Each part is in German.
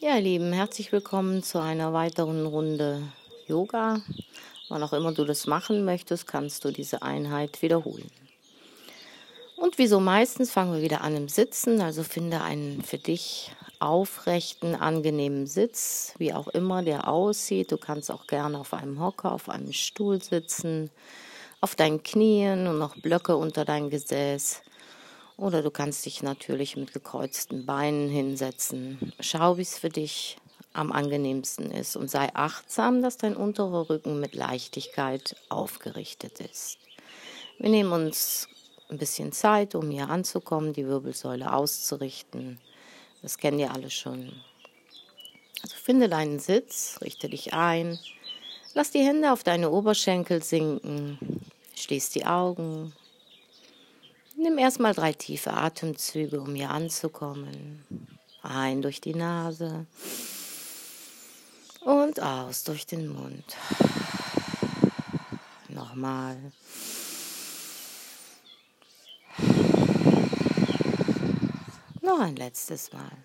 Ja, ihr Lieben, herzlich willkommen zu einer weiteren Runde Yoga. Wann auch immer du das machen möchtest, kannst du diese Einheit wiederholen. Und wie so meistens fangen wir wieder an im Sitzen, also finde einen für dich aufrechten, angenehmen Sitz, wie auch immer der aussieht. Du kannst auch gerne auf einem Hocker, auf einem Stuhl sitzen, auf deinen Knien und noch Blöcke unter dein Gesäß. Oder du kannst dich natürlich mit gekreuzten Beinen hinsetzen. Schau, wie es für dich am angenehmsten ist und sei achtsam, dass dein unterer Rücken mit Leichtigkeit aufgerichtet ist. Wir nehmen uns ein bisschen Zeit, um hier anzukommen, die Wirbelsäule auszurichten. Das kennen ihr alle schon. Also finde deinen Sitz, richte dich ein, lass die Hände auf deine Oberschenkel sinken, schließ die Augen. Nimm erstmal drei tiefe Atemzüge, um hier anzukommen. Ein durch die Nase und aus durch den Mund. Nochmal. Noch ein letztes Mal.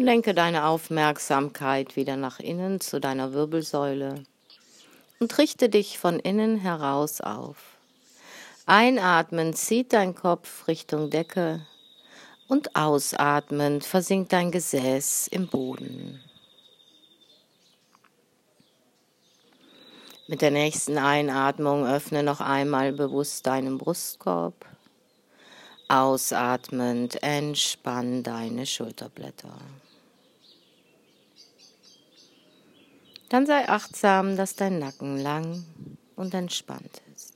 Lenke deine Aufmerksamkeit wieder nach innen zu deiner Wirbelsäule und richte dich von innen heraus auf. Einatmen zieht dein Kopf Richtung Decke und ausatmend versinkt dein Gesäß im Boden. Mit der nächsten Einatmung öffne noch einmal bewusst deinen Brustkorb. Ausatmend entspann deine Schulterblätter. Dann sei achtsam, dass dein Nacken lang und entspannt ist.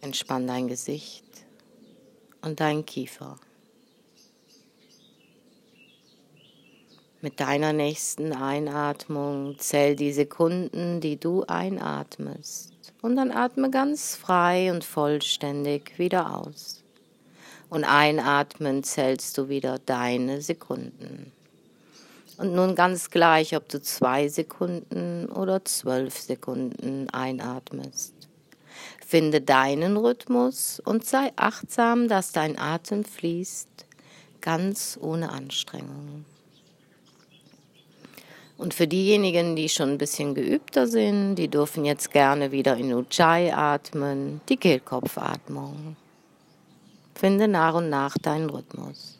Entspann dein Gesicht und dein Kiefer. Mit deiner nächsten Einatmung zähl die Sekunden, die du einatmest. Und dann atme ganz frei und vollständig wieder aus. Und einatmen zählst du wieder deine Sekunden. Und nun ganz gleich, ob du zwei Sekunden oder zwölf Sekunden einatmest. Finde deinen Rhythmus und sei achtsam, dass dein Atem fließt, ganz ohne Anstrengung. Und für diejenigen, die schon ein bisschen geübter sind, die dürfen jetzt gerne wieder in Ujjayi atmen, die Kehlkopfatmung. Finde nach und nach deinen Rhythmus.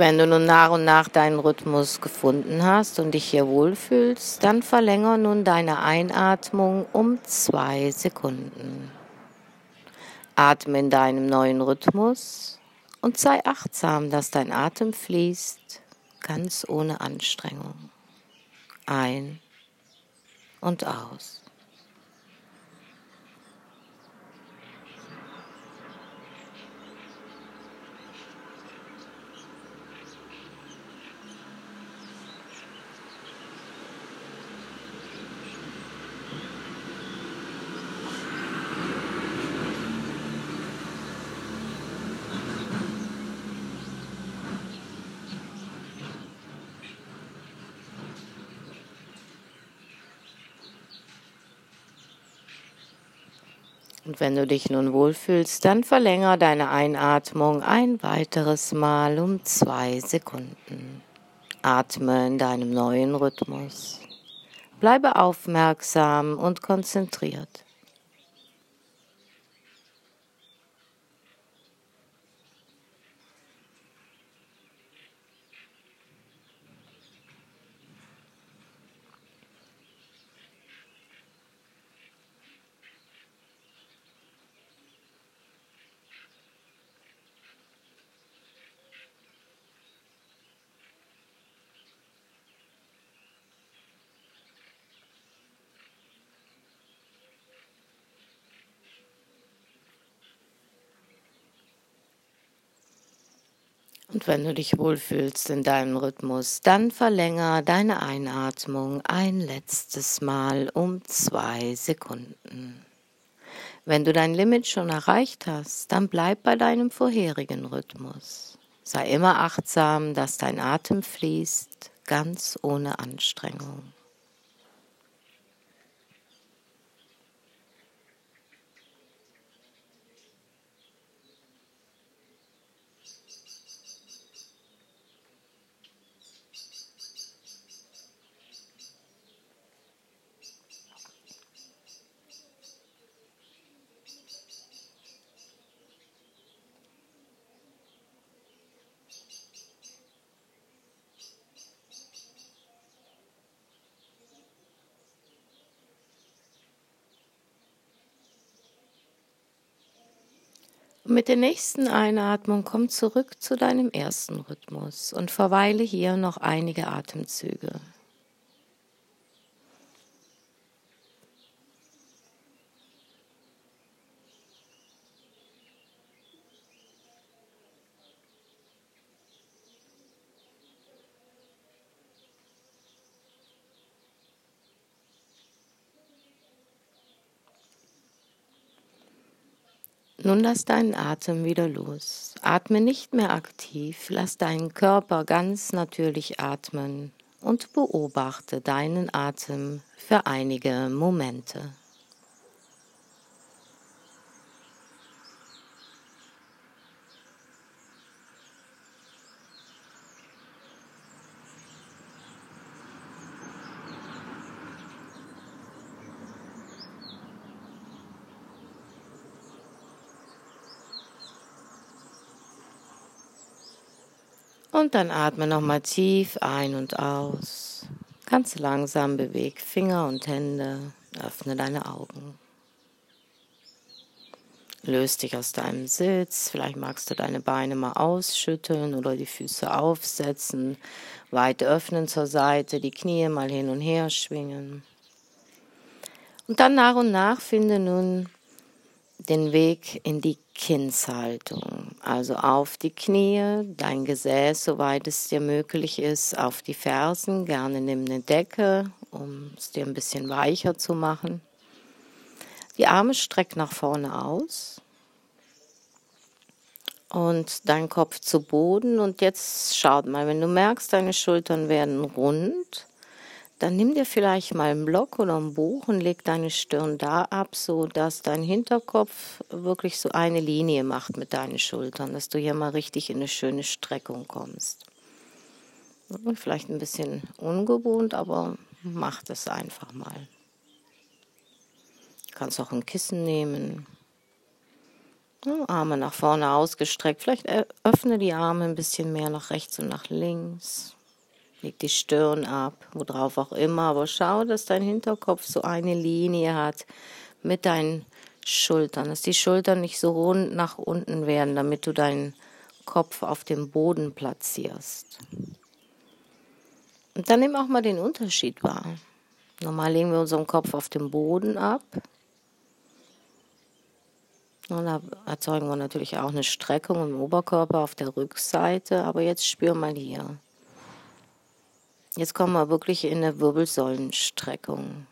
Wenn du nun nach und nach deinen Rhythmus gefunden hast und dich hier wohlfühlst, dann verlängere nun deine Einatmung um zwei Sekunden. Atme in deinem neuen Rhythmus und sei achtsam, dass dein Atem fließt, ganz ohne Anstrengung. Ein und aus. Und wenn du dich nun wohlfühlst, dann verlängere deine Einatmung ein weiteres Mal um zwei Sekunden. Atme in deinem neuen Rhythmus. Bleibe aufmerksam und konzentriert. Und wenn du dich wohlfühlst in deinem Rhythmus, dann verlänger deine Einatmung ein letztes Mal um zwei Sekunden. Wenn du dein Limit schon erreicht hast, dann bleib bei deinem vorherigen Rhythmus. Sei immer achtsam, dass dein Atem fließt, ganz ohne Anstrengung. Mit der nächsten Einatmung komm zurück zu deinem ersten Rhythmus und verweile hier noch einige Atemzüge. Nun lass deinen Atem wieder los. Atme nicht mehr aktiv, lass deinen Körper ganz natürlich atmen und beobachte deinen Atem für einige Momente. Und dann atme nochmal tief ein und aus. Ganz langsam beweg Finger und Hände. Öffne deine Augen. Löst dich aus deinem Sitz. Vielleicht magst du deine Beine mal ausschütteln oder die Füße aufsetzen. Weit öffnen zur Seite, die Knie mal hin und her schwingen. Und dann nach und nach finde nun den Weg in die Kindshaltung, also auf die Knie, dein Gesäß, soweit es dir möglich ist, auf die Fersen, gerne nimm eine Decke, um es dir ein bisschen weicher zu machen. Die Arme streck nach vorne aus und dein Kopf zu Boden und jetzt schaut mal, wenn du merkst, deine Schultern werden rund, dann nimm dir vielleicht mal einen Block oder ein Buch und leg deine Stirn da ab, so dass dein Hinterkopf wirklich so eine Linie macht mit deinen Schultern, dass du hier mal richtig in eine schöne Streckung kommst. Vielleicht ein bisschen ungewohnt, aber mach das einfach mal. Du kannst auch ein Kissen nehmen. Arme nach vorne ausgestreckt. Vielleicht öffne die Arme ein bisschen mehr nach rechts und nach links. Leg die Stirn ab, worauf auch immer, aber schau, dass dein Hinterkopf so eine Linie hat mit deinen Schultern, dass die Schultern nicht so rund nach unten werden, damit du deinen Kopf auf dem Boden platzierst. Und dann nimm auch mal den Unterschied wahr. Normal legen wir unseren Kopf auf dem Boden ab. Und da erzeugen wir natürlich auch eine Streckung im Oberkörper auf der Rückseite, aber jetzt spür mal hier. Jetzt kommen wir wirklich in eine Wirbelsäulenstreckung.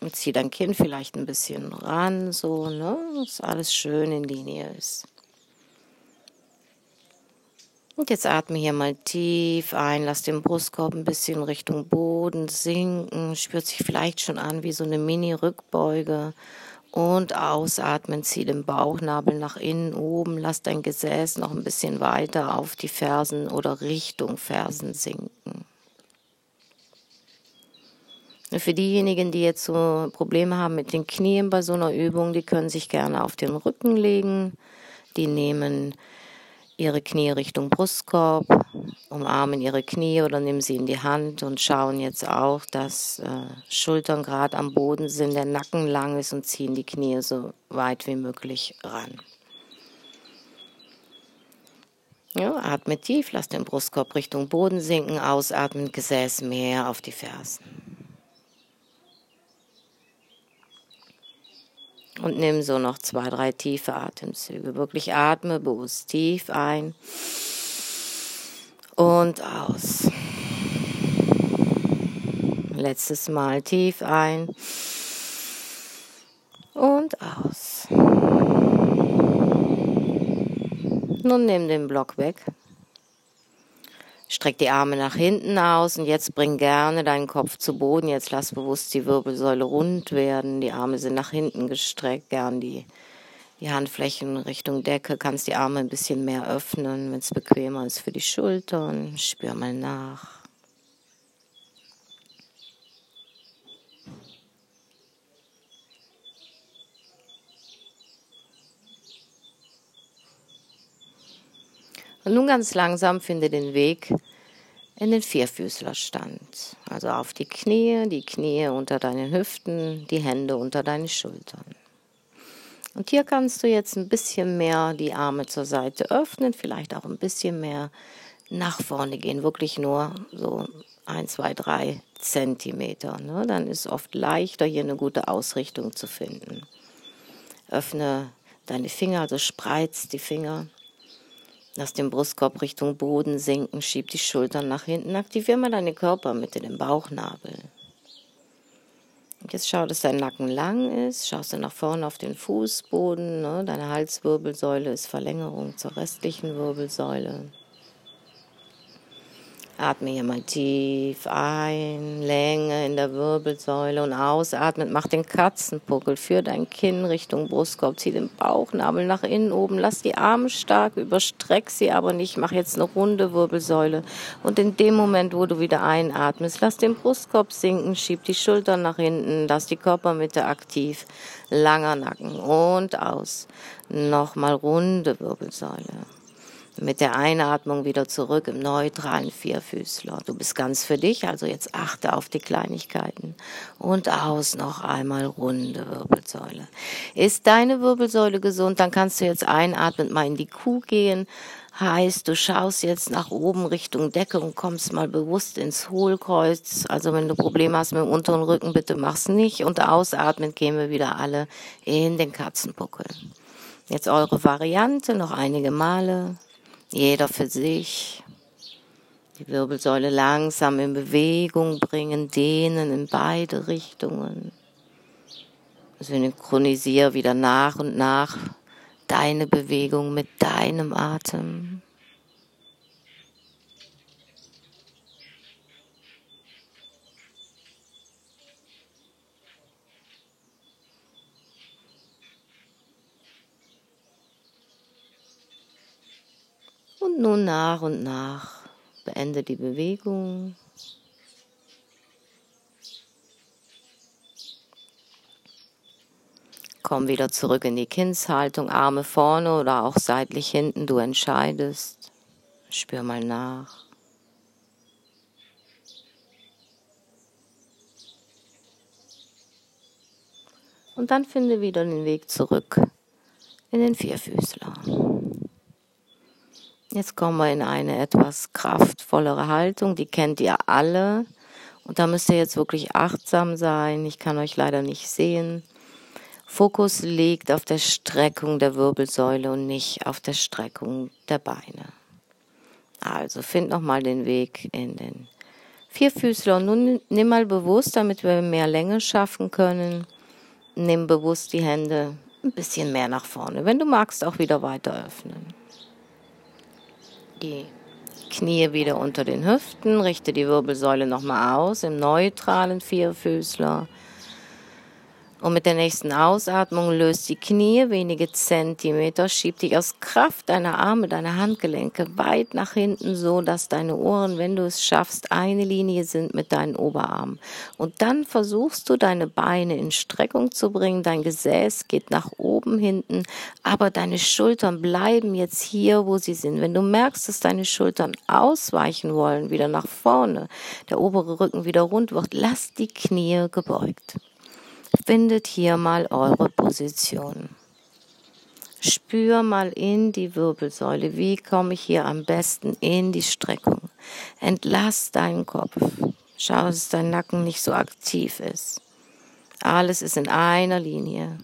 Und zieh dein Kinn vielleicht ein bisschen ran, so, ne, dass alles schön in Linie ist. Und jetzt atme hier mal tief ein, lass den Brustkorb ein bisschen Richtung Boden sinken, spürt sich vielleicht schon an wie so eine Mini-Rückbeuge und ausatmen, zieh den Bauchnabel nach innen oben, lass dein Gesäß noch ein bisschen weiter auf die Fersen oder Richtung Fersen sinken. Für diejenigen, die jetzt so Probleme haben mit den Knien bei so einer Übung, die können sich gerne auf den Rücken legen. Die nehmen ihre Knie Richtung Brustkorb, umarmen ihre Knie oder nehmen sie in die Hand und schauen jetzt auch, dass äh, Schultern gerade am Boden sind, der Nacken lang ist und ziehen die Knie so weit wie möglich ran. Ja, atme tief, lass den Brustkorb Richtung Boden sinken, ausatmen, Gesäß mehr auf die Fersen. Und nimm so noch zwei, drei tiefe Atemzüge. Wirklich atme bewusst tief ein und aus. Letztes Mal tief ein und aus. Nun nimm den Block weg. Streck die Arme nach hinten aus und jetzt bring gerne deinen Kopf zu Boden. Jetzt lass bewusst die Wirbelsäule rund werden. Die Arme sind nach hinten gestreckt. Gern die, die Handflächen Richtung Decke. Kannst die Arme ein bisschen mehr öffnen, wenn es bequemer ist für die Schultern. Spür mal nach. Und nun ganz langsam finde den Weg in den Vierfüßlerstand. Also auf die Knie, die Knie unter deinen Hüften, die Hände unter deinen Schultern. Und hier kannst du jetzt ein bisschen mehr die Arme zur Seite öffnen, vielleicht auch ein bisschen mehr nach vorne gehen, wirklich nur so ein, zwei, drei Zentimeter. Ne? Dann ist oft leichter, hier eine gute Ausrichtung zu finden. Öffne deine Finger, also spreiz die Finger Lass den Brustkorb Richtung Boden sinken, schieb die Schultern nach hinten, aktivier mal deine Körpermitte, den Bauchnabel. Jetzt schau, dass dein Nacken lang ist, schaust du nach vorne auf den Fußboden, ne? deine Halswirbelsäule ist Verlängerung zur restlichen Wirbelsäule. Atme hier mal tief ein, Länge in der Wirbelsäule und ausatmet. Mach den Katzenpuckel, führ dein Kinn Richtung Brustkorb, zieh den Bauchnabel nach innen oben, lass die Arme stark, überstreck sie aber nicht. Mach jetzt eine runde Wirbelsäule. Und in dem Moment, wo du wieder einatmest, lass den Brustkorb sinken, schieb die Schultern nach hinten, lass die Körpermitte aktiv, langer Nacken und aus. Nochmal runde Wirbelsäule mit der Einatmung wieder zurück im neutralen Vierfüßler. Du bist ganz für dich, also jetzt achte auf die Kleinigkeiten. Und aus noch einmal runde Wirbelsäule. Ist deine Wirbelsäule gesund, dann kannst du jetzt einatmend mal in die Kuh gehen. Heißt, du schaust jetzt nach oben Richtung Decke und kommst mal bewusst ins Hohlkreuz. Also wenn du Probleme hast mit dem unteren Rücken, bitte mach's nicht. Und ausatmend gehen wir wieder alle in den Katzenbuckel. Jetzt eure Variante noch einige Male. Jeder für sich. Die Wirbelsäule langsam in Bewegung bringen, dehnen in beide Richtungen. Synchronisiere wieder nach und nach deine Bewegung mit deinem Atem. Und nun nach und nach beende die Bewegung. Komm wieder zurück in die Kindshaltung, Arme vorne oder auch seitlich hinten, du entscheidest. Spür mal nach. Und dann finde wieder den Weg zurück in den Vierfüßler. Jetzt kommen wir in eine etwas kraftvollere Haltung, die kennt ihr alle. Und da müsst ihr jetzt wirklich achtsam sein. Ich kann euch leider nicht sehen. Fokus liegt auf der Streckung der Wirbelsäule und nicht auf der Streckung der Beine. Also find nochmal den Weg in den Vierfüßler und nun nimm mal bewusst, damit wir mehr Länge schaffen können, nimm bewusst die Hände ein bisschen mehr nach vorne. Wenn du magst, auch wieder weiter öffnen die Knie wieder unter den Hüften, richte die Wirbelsäule nochmal aus im neutralen Vierfüßler. Und mit der nächsten Ausatmung löst die Knie wenige Zentimeter, schieb dich aus Kraft deiner Arme, deiner Handgelenke weit nach hinten, so dass deine Ohren, wenn du es schaffst, eine Linie sind mit deinen Oberarmen. Und dann versuchst du deine Beine in Streckung zu bringen, dein Gesäß geht nach oben hinten, aber deine Schultern bleiben jetzt hier, wo sie sind. Wenn du merkst, dass deine Schultern ausweichen wollen, wieder nach vorne, der obere Rücken wieder rund wird, lass die Knie gebeugt. Findet hier mal eure Position. Spür mal in die Wirbelsäule. Wie komme ich hier am besten in die Streckung? Entlass deinen Kopf. Schau, dass dein Nacken nicht so aktiv ist. Alles ist in einer Linie.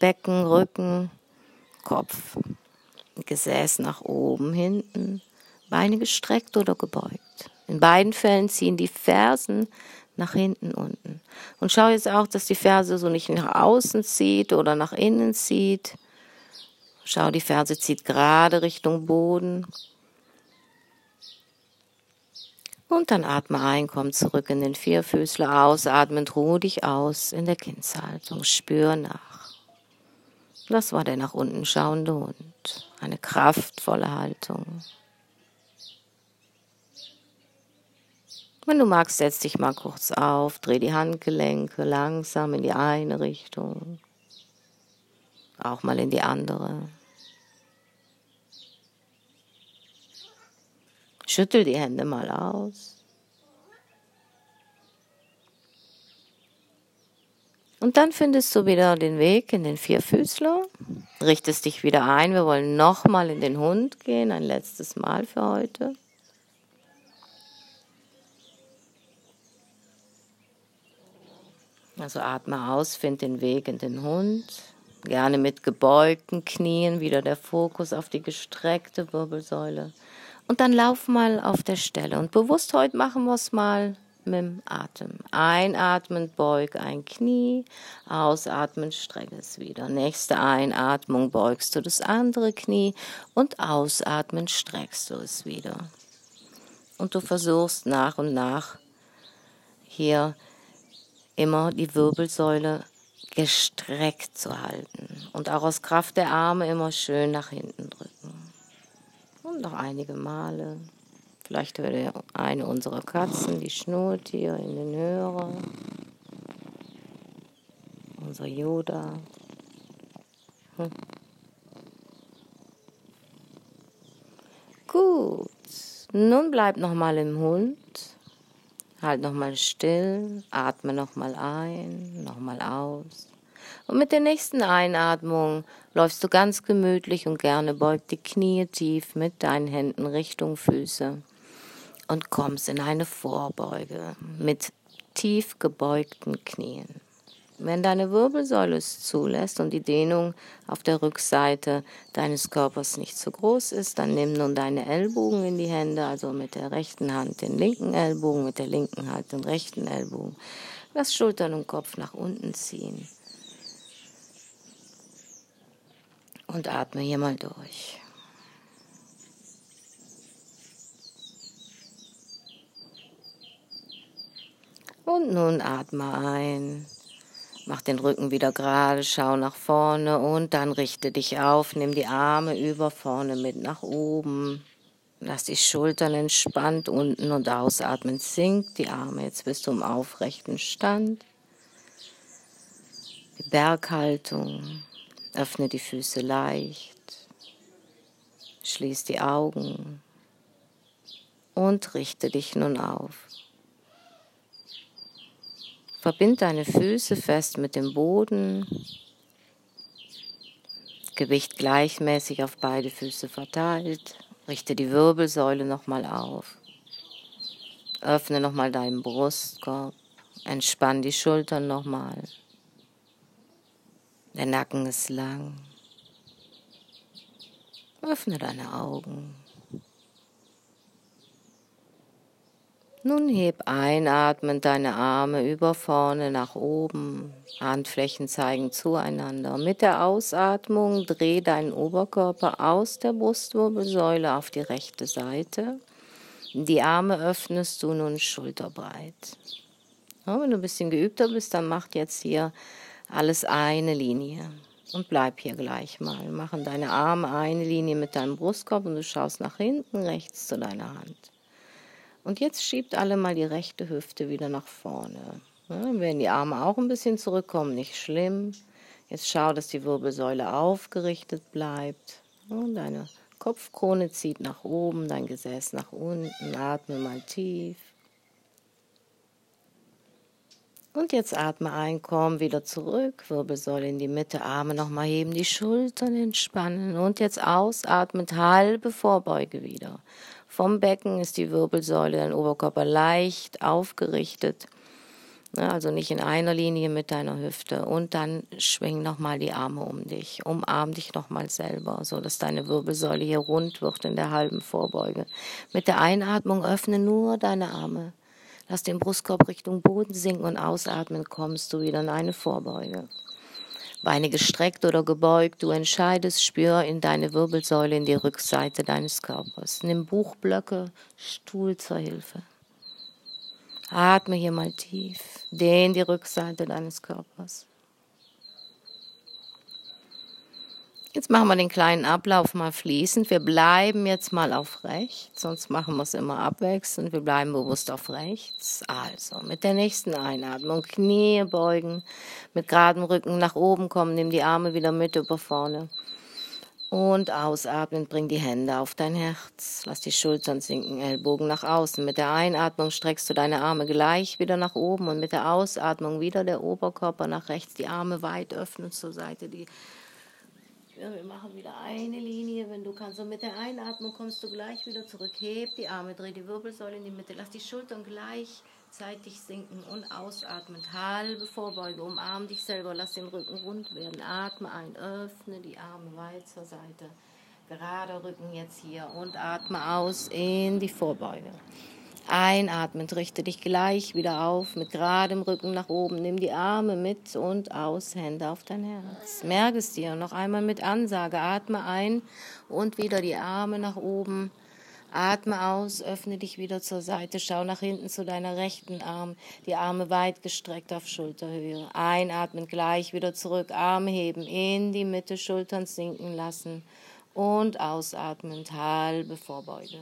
Becken, Rücken, Kopf. Gesäß nach oben, hinten, Beine gestreckt oder gebeugt. In beiden Fällen ziehen die Fersen nach hinten unten. Und schau jetzt auch, dass die Ferse so nicht nach außen zieht oder nach innen zieht. Schau, die Ferse zieht gerade Richtung Boden. Und dann atme ein, komm zurück in den Vierfüßler, ausatmend, ruh dich aus in der Kindshaltung, spür nach. Das war der nach unten schauende Hund, eine kraftvolle Haltung. Wenn du magst, setz dich mal kurz auf, dreh die Handgelenke langsam in die eine Richtung, auch mal in die andere. Schüttel die Hände mal aus. Und dann findest du wieder den Weg in den Vierfüßler, richtest dich wieder ein. Wir wollen nochmal in den Hund gehen, ein letztes Mal für heute. Also atme aus, find den Weg in den Hund. Gerne mit gebeugten Knien, wieder der Fokus auf die gestreckte Wirbelsäule. Und dann lauf mal auf der Stelle. Und bewusst heute machen wir es mal mit dem Atem. Einatmen, beug ein Knie. Ausatmen, strecke es wieder. Nächste Einatmung beugst du das andere Knie. Und ausatmen, streckst du es wieder. Und du versuchst nach und nach hier immer die Wirbelsäule gestreckt zu halten und auch aus Kraft der Arme immer schön nach hinten drücken. Und noch einige Male. Vielleicht würde eine unserer Katzen, die schnurrt hier in den Hörer. Unser Yoda. Hm. Gut. Nun bleib noch mal im Hund. Halt nochmal still, atme nochmal ein, nochmal aus. Und mit der nächsten Einatmung läufst du ganz gemütlich und gerne beugt die Knie tief mit deinen Händen Richtung Füße und kommst in eine Vorbeuge mit tief gebeugten Knien. Wenn deine Wirbelsäule es zulässt und die Dehnung auf der Rückseite deines Körpers nicht zu groß ist, dann nimm nun deine Ellbogen in die Hände, also mit der rechten Hand den linken Ellbogen, mit der linken Hand den rechten Ellbogen. Lass Schultern und Kopf nach unten ziehen. Und atme hier mal durch. Und nun atme ein. Mach den Rücken wieder gerade, schau nach vorne und dann richte dich auf, nimm die Arme über vorne mit nach oben. Lass die Schultern entspannt unten und ausatmen. Sink die Arme. Jetzt bist du im aufrechten Stand. Die Berghaltung. Öffne die Füße leicht. Schließ die Augen und richte dich nun auf. Verbind deine Füße fest mit dem Boden. Gewicht gleichmäßig auf beide Füße verteilt. Richte die Wirbelsäule nochmal auf. Öffne nochmal deinen Brustkorb. Entspann die Schultern nochmal. Der Nacken ist lang. Öffne deine Augen. Nun heb einatmend deine Arme über vorne nach oben. Handflächen zeigen zueinander. Mit der Ausatmung dreh deinen Oberkörper aus der Brustwirbelsäule auf die rechte Seite. Die Arme öffnest du nun schulterbreit. Ja, wenn du ein bisschen geübter bist, dann mach jetzt hier alles eine Linie. Und bleib hier gleich mal. Machen deine Arme eine Linie mit deinem Brustkorb und du schaust nach hinten rechts zu deiner Hand. Und jetzt schiebt alle mal die rechte Hüfte wieder nach vorne. Dann werden die Arme auch ein bisschen zurückkommen, nicht schlimm. Jetzt schau, dass die Wirbelsäule aufgerichtet bleibt. Und deine Kopfkrone zieht nach oben, dein Gesäß nach unten. Atme mal tief. Und jetzt atme ein, komm wieder zurück, Wirbelsäule in die Mitte, Arme nochmal heben, die Schultern entspannen und jetzt ausatmend halbe Vorbeuge wieder. Vom Becken ist die Wirbelsäule, dein Oberkörper leicht aufgerichtet. Also nicht in einer Linie mit deiner Hüfte. Und dann schwing nochmal die Arme um dich. Umarm dich nochmal selber, so dass deine Wirbelsäule hier rund wird in der halben Vorbeuge. Mit der Einatmung öffne nur deine Arme. Lass den Brustkorb Richtung Boden sinken und ausatmen kommst du wieder in eine Vorbeuge. Beine gestreckt oder gebeugt, du entscheidest, spür in deine Wirbelsäule, in die Rückseite deines Körpers. Nimm Buchblöcke, Stuhl zur Hilfe. Atme hier mal tief. Dehn die Rückseite deines Körpers. Jetzt machen wir den kleinen Ablauf mal fließend. Wir bleiben jetzt mal auf rechts, sonst machen wir es immer abwechselnd. Wir bleiben bewusst auf rechts. Also mit der nächsten Einatmung Knie beugen, mit geradem Rücken nach oben kommen, nimm die Arme wieder mit über vorne. Und ausatmen, bring die Hände auf dein Herz. Lass die Schultern sinken, Ellbogen nach außen. Mit der Einatmung streckst du deine Arme gleich wieder nach oben und mit der Ausatmung wieder der Oberkörper nach rechts, die Arme weit öffnen zur Seite. Die wir machen wieder eine Linie, wenn du kannst. Und mit der Einatmung kommst du gleich wieder zurück. Heb die Arme, dreh die Wirbelsäule in die Mitte. Lass die Schultern gleich Zeitig sinken und ausatmen. Halbe Vorbeuge, umarm dich selber, lass den Rücken rund werden. Atme ein, öffne die Arme weit zur Seite. Gerader Rücken jetzt hier und atme aus in die Vorbeuge. Einatmen, richte dich gleich wieder auf mit geradem Rücken nach oben. Nimm die Arme mit und aus, Hände auf dein Herz. Merke es dir noch einmal mit Ansage. Atme ein und wieder die Arme nach oben Atme aus, öffne dich wieder zur Seite, schau nach hinten zu deiner rechten Arm, die Arme weit gestreckt auf Schulterhöhe. Einatmen, gleich wieder zurück, Arme heben, in die Mitte, Schultern sinken lassen und ausatmend, halbe Vorbeuge.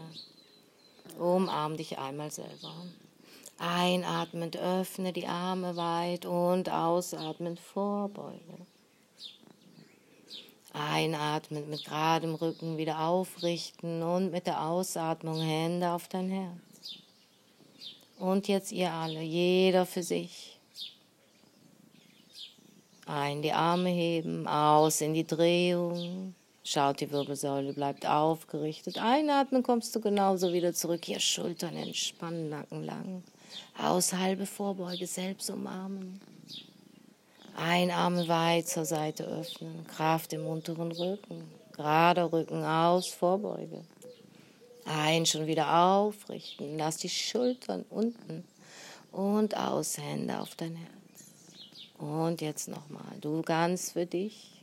Umarm dich einmal selber. Einatmend, öffne die Arme weit und ausatmend, Vorbeuge. Einatmen mit geradem Rücken wieder aufrichten und mit der Ausatmung Hände auf dein Herz. Und jetzt ihr alle, jeder für sich. Ein, die Arme heben, aus in die Drehung. Schaut, die Wirbelsäule bleibt aufgerichtet. Einatmen kommst du genauso wieder zurück. Hier Schultern entspannen, Nacken lang. Aus, halbe Vorbeuge, selbst umarmen. Ein Arm weit zur Seite öffnen, Kraft im unteren Rücken, gerader Rücken aus, Vorbeuge. Ein schon wieder aufrichten, lass die Schultern unten und aus, Hände auf dein Herz. Und jetzt nochmal, du ganz für dich.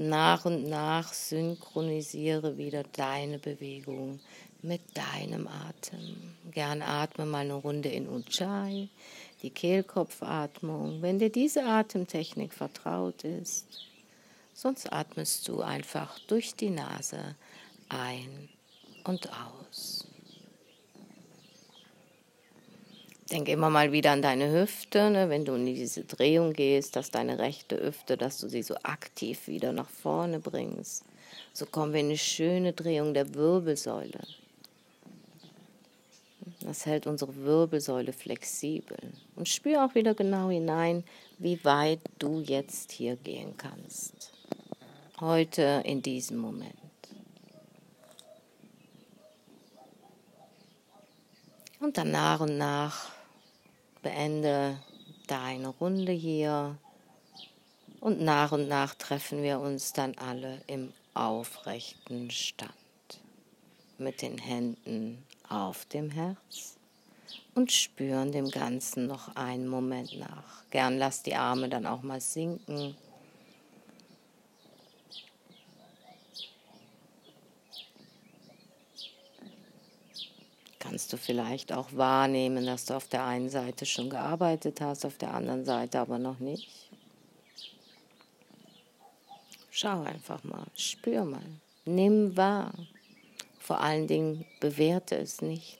Nach und nach synchronisiere wieder deine Bewegung mit deinem Atem. Gern atme mal eine Runde in Ujjayi die Kehlkopfatmung, wenn dir diese Atemtechnik vertraut ist. Sonst atmest du einfach durch die Nase ein und aus. Denk immer mal wieder an deine Hüfte, ne, wenn du in diese Drehung gehst, dass deine rechte Hüfte, dass du sie so aktiv wieder nach vorne bringst. So kommen wir in eine schöne Drehung der Wirbelsäule. Das hält unsere Wirbelsäule flexibel. Und spür auch wieder genau hinein, wie weit du jetzt hier gehen kannst. Heute in diesem Moment. Und dann nach und nach beende deine Runde hier. Und nach und nach treffen wir uns dann alle im aufrechten Stand. Mit den Händen auf dem Herz und spüren dem Ganzen noch einen Moment nach. Gern lass die Arme dann auch mal sinken. Kannst du vielleicht auch wahrnehmen, dass du auf der einen Seite schon gearbeitet hast, auf der anderen Seite aber noch nicht. Schau einfach mal, spür mal, nimm wahr. Vor allen Dingen bewerte es nicht.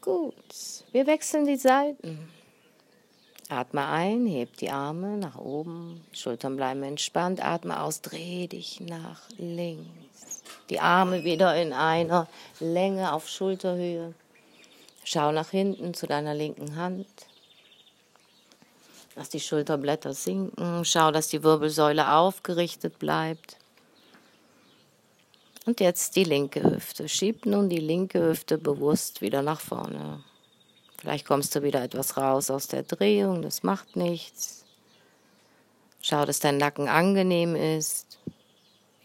Gut, wir wechseln die Seiten. Atme ein, heb die Arme nach oben, Schultern bleiben entspannt, atme aus, dreh dich nach links. Die Arme wieder in einer Länge auf Schulterhöhe. Schau nach hinten zu deiner linken Hand. Lass die Schulterblätter sinken. Schau, dass die Wirbelsäule aufgerichtet bleibt. Und jetzt die linke Hüfte. Schieb nun die linke Hüfte bewusst wieder nach vorne. Vielleicht kommst du wieder etwas raus aus der Drehung, das macht nichts. Schau, dass dein Nacken angenehm ist.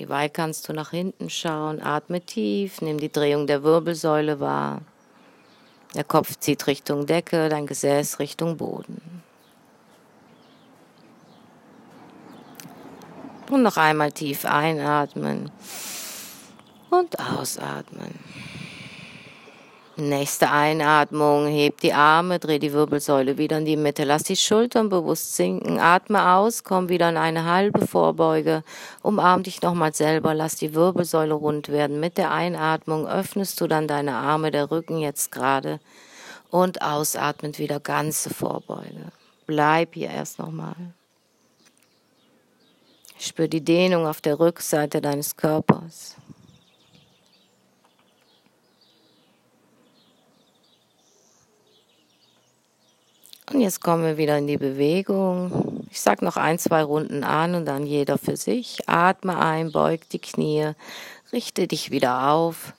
Weit kannst du nach hinten schauen? Atme tief, nimm die Drehung der Wirbelsäule wahr. Der Kopf zieht Richtung Decke, dein Gesäß Richtung Boden. Und noch einmal tief einatmen und ausatmen. Nächste Einatmung, heb die Arme, dreh die Wirbelsäule wieder in die Mitte, lass die Schultern bewusst sinken, atme aus, komm wieder in eine halbe Vorbeuge, umarm dich nochmal selber, lass die Wirbelsäule rund werden. Mit der Einatmung öffnest du dann deine Arme, der Rücken jetzt gerade und ausatmend wieder ganze Vorbeuge. Bleib hier erst nochmal. Spür die Dehnung auf der Rückseite deines Körpers. Und jetzt kommen wir wieder in die Bewegung. Ich sage noch ein, zwei Runden an und dann jeder für sich. Atme ein, beug die Knie, richte dich wieder auf.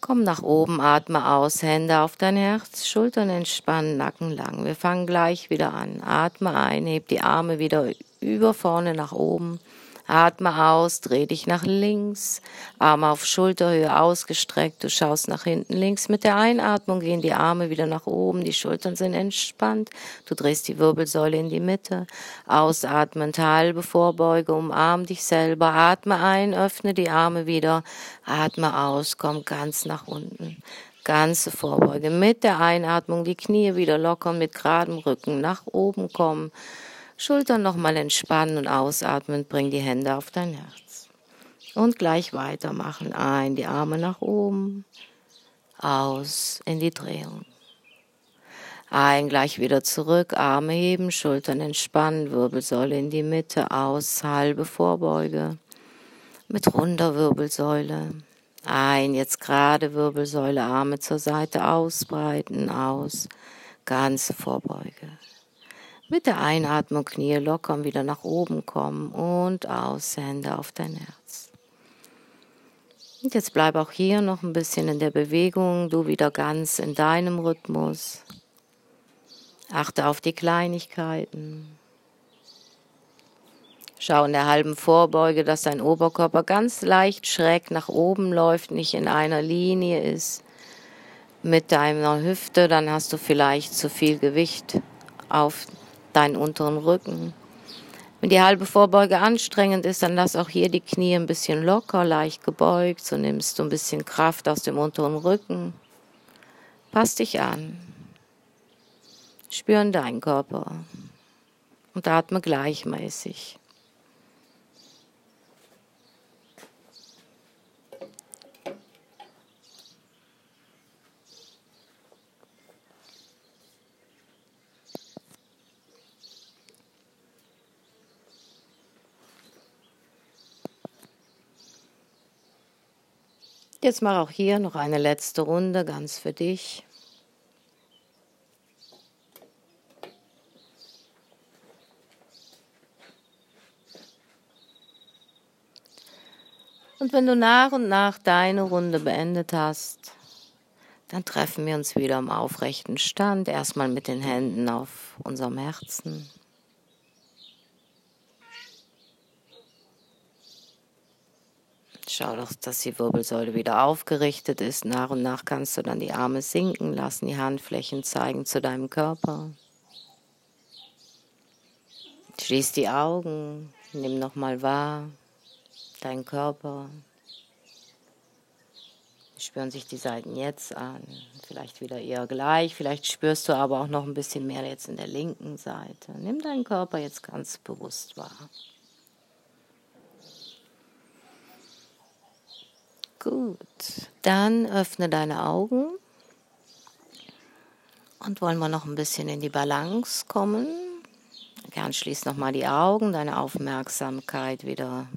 Komm nach oben, atme aus, Hände auf dein Herz, Schultern entspannen, Nacken lang. Wir fangen gleich wieder an. Atme ein, heb die Arme wieder über vorne nach oben. Atme aus, dreh dich nach links, Arme auf Schulterhöhe ausgestreckt, du schaust nach hinten links. Mit der Einatmung gehen die Arme wieder nach oben, die Schultern sind entspannt, du drehst die Wirbelsäule in die Mitte. Ausatmend, halbe Vorbeuge, umarm dich selber, atme ein, öffne die Arme wieder, atme aus, komm ganz nach unten ganze Vorbeuge. Mit der Einatmung die Knie wieder lockern, mit geradem Rücken nach oben kommen. Schultern nochmal entspannen und ausatmen, bring die Hände auf dein Herz. Und gleich weitermachen. Ein, die Arme nach oben, aus in die Drehung. Ein, gleich wieder zurück, Arme heben, Schultern entspannen, Wirbelsäule in die Mitte, aus, halbe Vorbeuge. Mit runder Wirbelsäule. Ein, jetzt gerade Wirbelsäule, Arme zur Seite ausbreiten, aus, ganze Vorbeuge. Mit der Einatmung Knie lockern, wieder nach oben kommen und aus, Hände auf dein Herz. Und jetzt bleib auch hier noch ein bisschen in der Bewegung, du wieder ganz in deinem Rhythmus. Achte auf die Kleinigkeiten. Schau in der halben Vorbeuge, dass dein Oberkörper ganz leicht schräg nach oben läuft, nicht in einer Linie ist mit deiner Hüfte, dann hast du vielleicht zu viel Gewicht auf deinen unteren Rücken. Wenn die halbe Vorbeuge anstrengend ist, dann lass auch hier die Knie ein bisschen locker, leicht gebeugt. So nimmst du ein bisschen Kraft aus dem unteren Rücken. Pass dich an. Spüren deinen Körper und atme gleichmäßig. Jetzt mach auch hier noch eine letzte Runde ganz für dich. Und wenn du nach und nach deine Runde beendet hast, dann treffen wir uns wieder im aufrechten Stand, erstmal mit den Händen auf unserem Herzen. Schau doch, dass die Wirbelsäule wieder aufgerichtet ist. Nach und nach kannst du dann die Arme sinken lassen, die Handflächen zeigen zu deinem Körper. Schließ die Augen, nimm nochmal wahr deinen Körper. Spüren sich die Seiten jetzt an. Vielleicht wieder eher gleich. Vielleicht spürst du aber auch noch ein bisschen mehr jetzt in der linken Seite. Nimm deinen Körper jetzt ganz bewusst wahr. Gut, dann öffne deine Augen und wollen wir noch ein bisschen in die Balance kommen. Gern schließ nochmal die Augen, deine Aufmerksamkeit wieder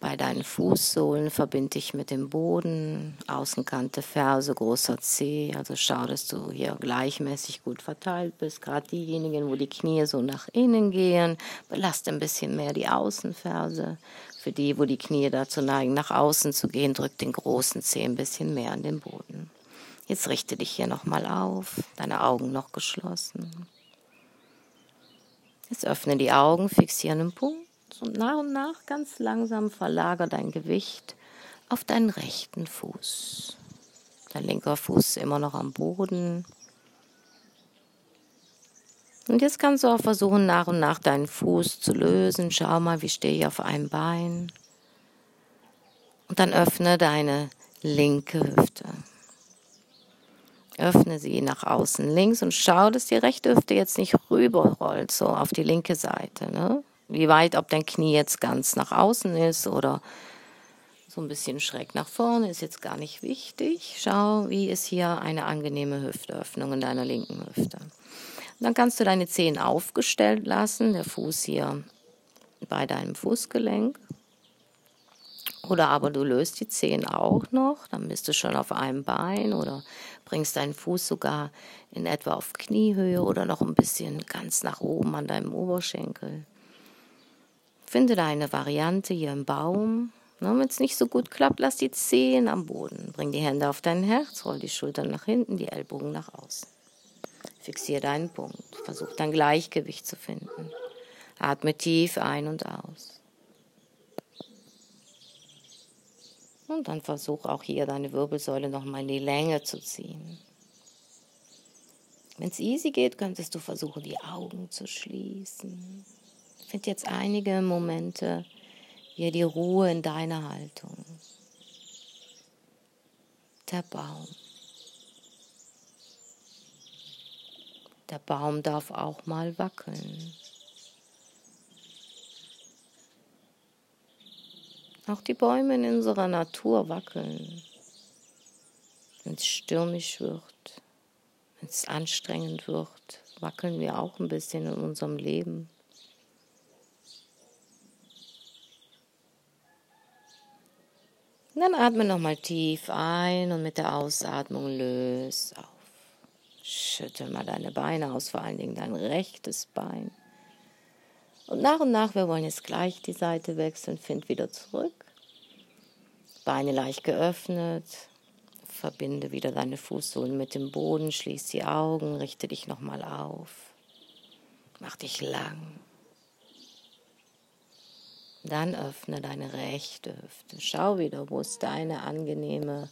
bei deinen Fußsohlen, verbind dich mit dem Boden, Außenkante, Ferse, großer Zeh. Also schau, dass du hier gleichmäßig gut verteilt bist. Gerade diejenigen, wo die Knie so nach innen gehen, belast ein bisschen mehr die Außenferse. Für die, wo die Knie dazu neigen, nach außen zu gehen, drück den großen Zeh ein bisschen mehr an den Boden. Jetzt richte dich hier nochmal auf, deine Augen noch geschlossen. Jetzt öffne die Augen, fixiere einen Punkt und nach und nach ganz langsam verlager dein Gewicht auf deinen rechten Fuß. Dein linker Fuß immer noch am Boden. Und jetzt kannst du auch versuchen, nach und nach deinen Fuß zu lösen. Schau mal, wie stehe ich auf einem Bein. Und dann öffne deine linke Hüfte. Öffne sie nach außen links und schau, dass die rechte Hüfte jetzt nicht rüberrollt, so auf die linke Seite. Ne? Wie weit, ob dein Knie jetzt ganz nach außen ist oder so ein bisschen schräg nach vorne, ist jetzt gar nicht wichtig. Schau, wie ist hier eine angenehme Hüftöffnung in deiner linken Hüfte. Dann kannst du deine Zehen aufgestellt lassen, der Fuß hier bei deinem Fußgelenk. Oder aber du löst die Zehen auch noch, dann bist du schon auf einem Bein oder bringst deinen Fuß sogar in etwa auf Kniehöhe oder noch ein bisschen ganz nach oben an deinem Oberschenkel. Finde deine Variante hier im Baum. Wenn es nicht so gut klappt, lass die Zehen am Boden. Bring die Hände auf dein Herz, roll die Schultern nach hinten, die Ellbogen nach außen. Fixiere deinen Punkt. Versuch dein Gleichgewicht zu finden. Atme tief ein und aus. Und dann versuch auch hier deine Wirbelsäule nochmal in die Länge zu ziehen. Wenn es easy geht, könntest du versuchen, die Augen zu schließen. Find jetzt einige Momente hier die Ruhe in deiner Haltung. Der Baum. Der Baum darf auch mal wackeln. Auch die Bäume in unserer Natur wackeln. Wenn es stürmisch wird, wenn es anstrengend wird, wackeln wir auch ein bisschen in unserem Leben. Und dann atme nochmal tief ein und mit der Ausatmung löse auf. Schüttel mal deine Beine aus, vor allen Dingen dein rechtes Bein. Und nach und nach, wir wollen jetzt gleich die Seite wechseln, find wieder zurück. Beine leicht geöffnet. Verbinde wieder deine Fußsohlen mit dem Boden, schließ die Augen, richte dich nochmal auf. Mach dich lang. Dann öffne deine rechte Hüfte. Schau wieder, wo ist deine angenehme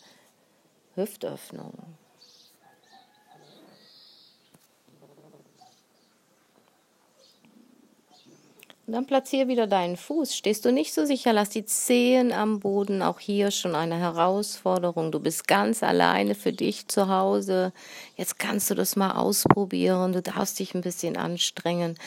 Hüftöffnung. Und dann platziere wieder deinen Fuß. Stehst du nicht so sicher, lass die Zehen am Boden. Auch hier schon eine Herausforderung. Du bist ganz alleine für dich zu Hause. Jetzt kannst du das mal ausprobieren. Du darfst dich ein bisschen anstrengen.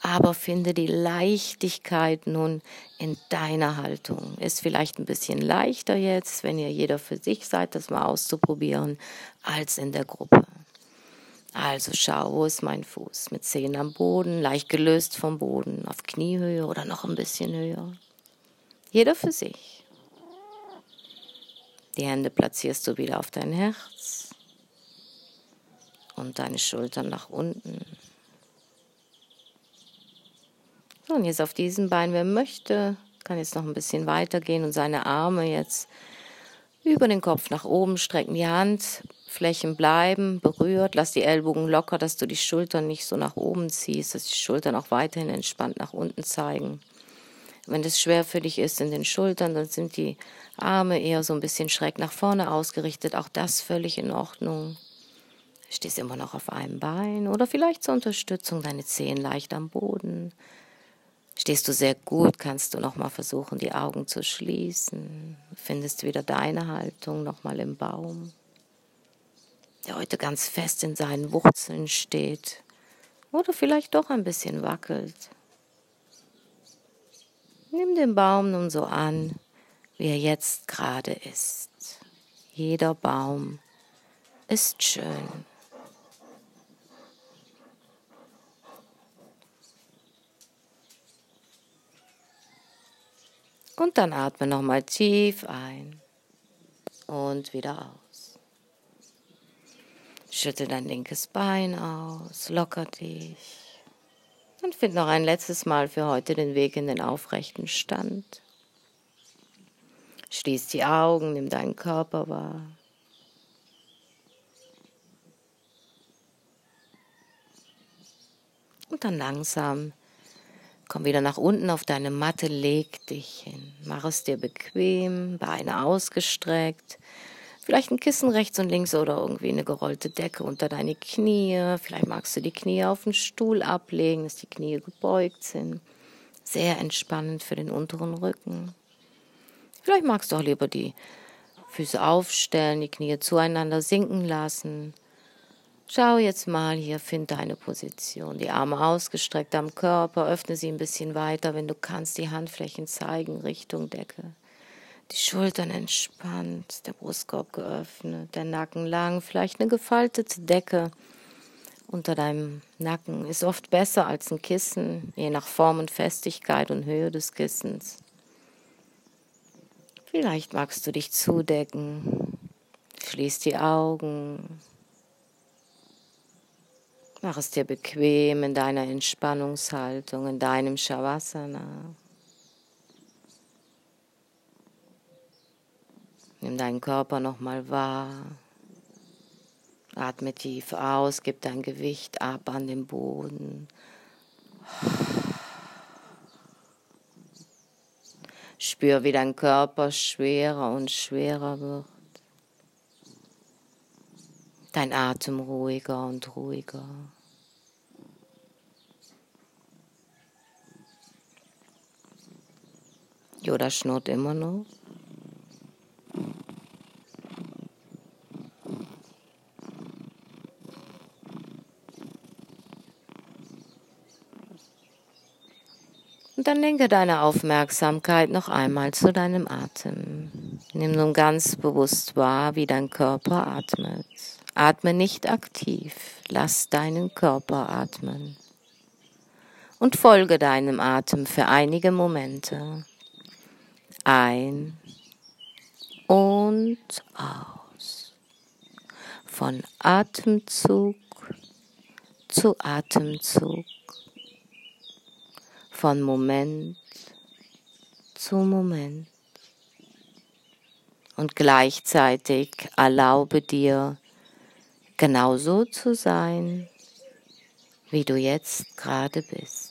Aber finde die Leichtigkeit nun in deiner Haltung. Ist vielleicht ein bisschen leichter jetzt, wenn ihr jeder für sich seid, das mal auszuprobieren, als in der Gruppe. Also schau, wo ist mein Fuß? Mit Zehen am Boden, leicht gelöst vom Boden, auf Kniehöhe oder noch ein bisschen höher. Jeder für sich. Die Hände platzierst du wieder auf dein Herz und deine Schultern nach unten. So, und jetzt auf diesem Bein, wer möchte, kann jetzt noch ein bisschen weitergehen und seine Arme jetzt über den Kopf nach oben strecken, die Handflächen bleiben berührt, lass die Ellbogen locker, dass du die Schultern nicht so nach oben ziehst, dass die Schultern auch weiterhin entspannt nach unten zeigen. Wenn das schwer für dich ist in den Schultern, dann sind die Arme eher so ein bisschen schräg nach vorne ausgerichtet. Auch das völlig in Ordnung. Stehst immer noch auf einem Bein oder vielleicht zur Unterstützung deine Zehen leicht am Boden. Stehst du sehr gut, kannst du nochmal versuchen, die Augen zu schließen. Findest wieder deine Haltung nochmal im Baum, der heute ganz fest in seinen Wurzeln steht oder vielleicht doch ein bisschen wackelt. Nimm den Baum nun so an, wie er jetzt gerade ist. Jeder Baum ist schön. Und dann atme nochmal tief ein und wieder aus. Schüttel dein linkes Bein aus, locker dich. Und find noch ein letztes Mal für heute den Weg in den aufrechten Stand. Schließ die Augen, nimm deinen Körper wahr. Und dann langsam komm wieder nach unten auf deine Matte, leg dich hin. Mach es dir bequem, Beine ausgestreckt. Vielleicht ein Kissen rechts und links oder irgendwie eine gerollte Decke unter deine Knie. Vielleicht magst du die Knie auf den Stuhl ablegen, dass die Knie gebeugt sind. Sehr entspannend für den unteren Rücken. Vielleicht magst du auch lieber die Füße aufstellen, die Knie zueinander sinken lassen. Schau jetzt mal hier, find deine Position. Die Arme ausgestreckt am Körper, öffne sie ein bisschen weiter, wenn du kannst, die Handflächen zeigen Richtung Decke. Die Schultern entspannt, der Brustkorb geöffnet, der Nacken lang, vielleicht eine gefaltete Decke unter deinem Nacken ist oft besser als ein Kissen, je nach Form und Festigkeit und Höhe des Kissens. Vielleicht magst du dich zudecken, schließ die Augen, Mach es dir bequem in deiner Entspannungshaltung, in deinem Shavasana. Nimm deinen Körper nochmal wahr. Atme tief aus, gib dein Gewicht ab an den Boden. Spür, wie dein Körper schwerer und schwerer wird. Dein Atem ruhiger und ruhiger. Yoda schnurrt immer noch. Dann lenke deine Aufmerksamkeit noch einmal zu deinem Atem. Nimm nun ganz bewusst wahr, wie dein Körper atmet. Atme nicht aktiv, lass deinen Körper atmen. Und folge deinem Atem für einige Momente. Ein und aus. Von Atemzug zu Atemzug. Von Moment zu Moment. Und gleichzeitig erlaube dir, genauso zu sein, wie du jetzt gerade bist.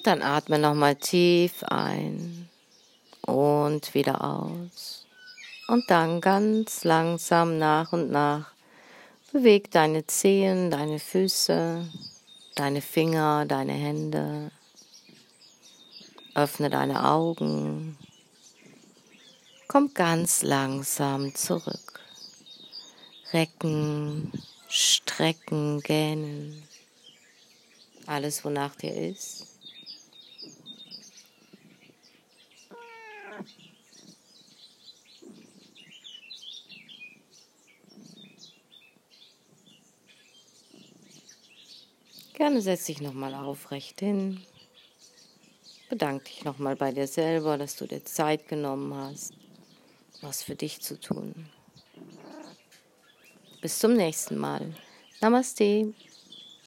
Und dann atme nochmal tief ein und wieder aus. Und dann ganz langsam nach und nach beweg deine Zehen, deine Füße, deine Finger, deine Hände. Öffne deine Augen. Komm ganz langsam zurück. Recken, strecken, gähnen. Alles, wonach dir ist. Gerne setz dich nochmal aufrecht hin. Bedank dich nochmal bei dir selber, dass du dir Zeit genommen hast, was für dich zu tun. Bis zum nächsten Mal. Namaste.